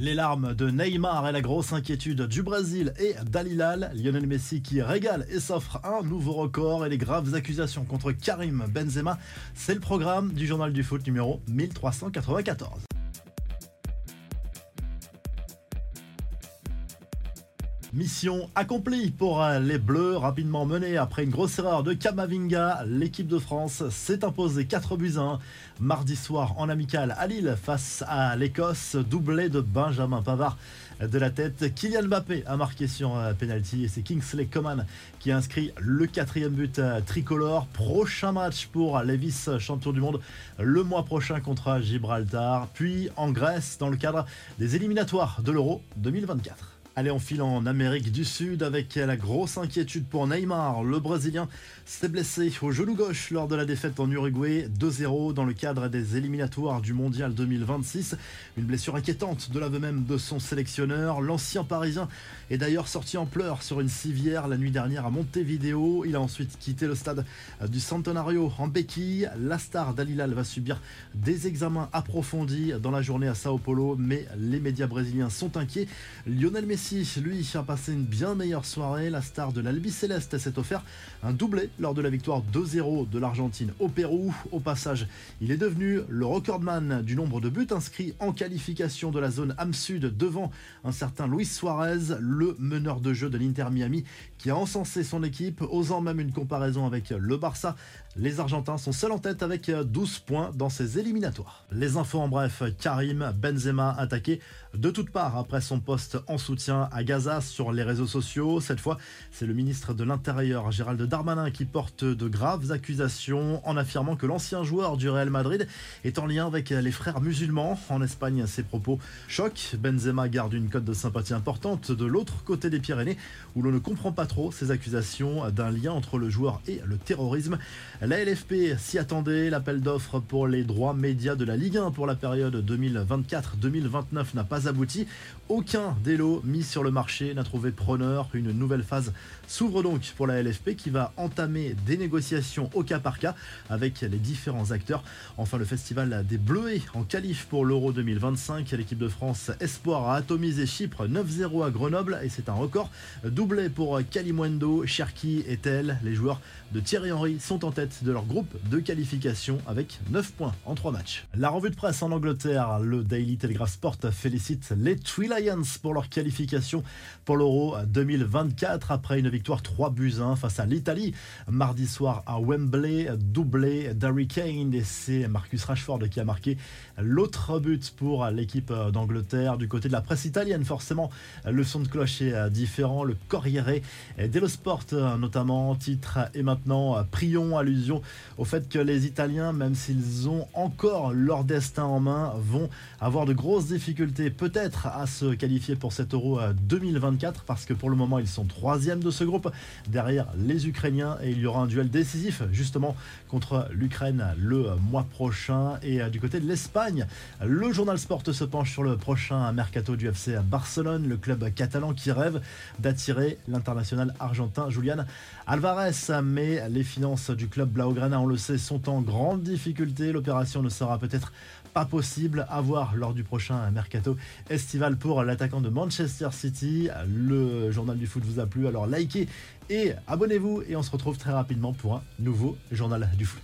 Les larmes de Neymar et la grosse inquiétude du Brésil et d'Alilal, Lionel Messi qui régale et s'offre un nouveau record et les graves accusations contre Karim Benzema, c'est le programme du journal du foot numéro 1394. Mission accomplie pour les Bleus, rapidement menée après une grosse erreur de Kamavinga. L'équipe de France s'est imposée 4 buts 1 mardi soir en amical à Lille face à l'Écosse, doublé de Benjamin Pavard de la tête. Kylian Mbappé a marqué sur un penalty et c'est Kingsley Coman qui inscrit le quatrième but tricolore. Prochain match pour les vice-champions du monde le mois prochain contre Gibraltar, puis en Grèce dans le cadre des éliminatoires de l'Euro 2024. Allez, on file en Amérique du Sud avec la grosse inquiétude pour Neymar. Le Brésilien s'est blessé au genou gauche lors de la défaite en Uruguay 2-0 dans le cadre des éliminatoires du Mondial 2026. Une blessure inquiétante de l'aveu même de son sélectionneur. L'ancien parisien est d'ailleurs sorti en pleurs sur une civière la nuit dernière à Montevideo. Il a ensuite quitté le stade du Centenario en béquille. La star d'Alilal va subir des examens approfondis dans la journée à Sao Paulo, mais les médias brésiliens sont inquiets. Lionel Messi lui, a passé une bien meilleure soirée. La star de l'Albi Céleste s'est offert un doublé lors de la victoire 2-0 de l'Argentine au Pérou. Au passage, il est devenu le recordman du nombre de buts inscrits en qualification de la zone Am Sud devant un certain Luis Suarez, le meneur de jeu de l'Inter Miami, qui a encensé son équipe, osant même une comparaison avec le Barça. Les Argentins sont seuls en tête avec 12 points dans ces éliminatoires. Les infos en bref, Karim Benzema attaqué de toutes parts après son poste en soutien à Gaza sur les réseaux sociaux. Cette fois, c'est le ministre de l'Intérieur, Gérald Darmanin, qui porte de graves accusations en affirmant que l'ancien joueur du Real Madrid est en lien avec les frères musulmans. En Espagne, ses propos choquent. Benzema garde une cote de sympathie importante de l'autre côté des Pyrénées, où l'on ne comprend pas trop ces accusations d'un lien entre le joueur et le terrorisme. La LFP s'y attendait. L'appel d'offres pour les droits médias de la Ligue 1 pour la période 2024-2029 n'a pas abouti. Aucun des mis sur le marché n'a trouvé preneur. Une nouvelle phase s'ouvre donc pour la LFP qui va entamer des négociations au cas par cas avec les différents acteurs. Enfin, le festival des Bleuets en qualif pour l'Euro 2025. L'équipe de France Espoir a atomisé Chypre 9-0 à Grenoble et c'est un record. Doublé pour Kalimwendo, Cherki et Tel. Les joueurs de Thierry Henry sont en tête de leur groupe de qualification avec 9 points en 3 matchs. La revue de presse en Angleterre, le Daily Telegraph Sport félicite les Three Lions pour leur qualification pour l'Euro 2024 après une victoire 3 buts 1 face à l'Italie mardi soir à Wembley, doublé d'Harry Kane et c'est Marcus Rashford qui a marqué l'autre but pour l'équipe d'Angleterre du côté de la presse italienne. Forcément, le son de cloche est différent. Le Corriere dello Sport notamment titre et maintenant prions allusion au fait que les Italiens, même s'ils ont encore leur destin en main, vont avoir de grosses difficultés peut-être à se qualifier pour cet Euro 2024 parce que pour le moment ils sont troisième de ce groupe. Derrière les Ukrainiens et il y aura un duel décisif justement contre l'Ukraine le mois prochain. Et euh, du côté de l'Espagne le journal Sport se penche sur le prochain mercato du FC à Barcelone le club catalan qui rêve d'attirer l'international argentin Julian Alvarez. Mais les finances du club Blaugrana on le sait sont en grande difficulté. L'opération ne sera peut-être pas possible à voir lors du prochain mercato estival pour l'attaquant de City. Le journal du foot vous a plu, alors likez et abonnez-vous et on se retrouve très rapidement pour un nouveau journal du foot.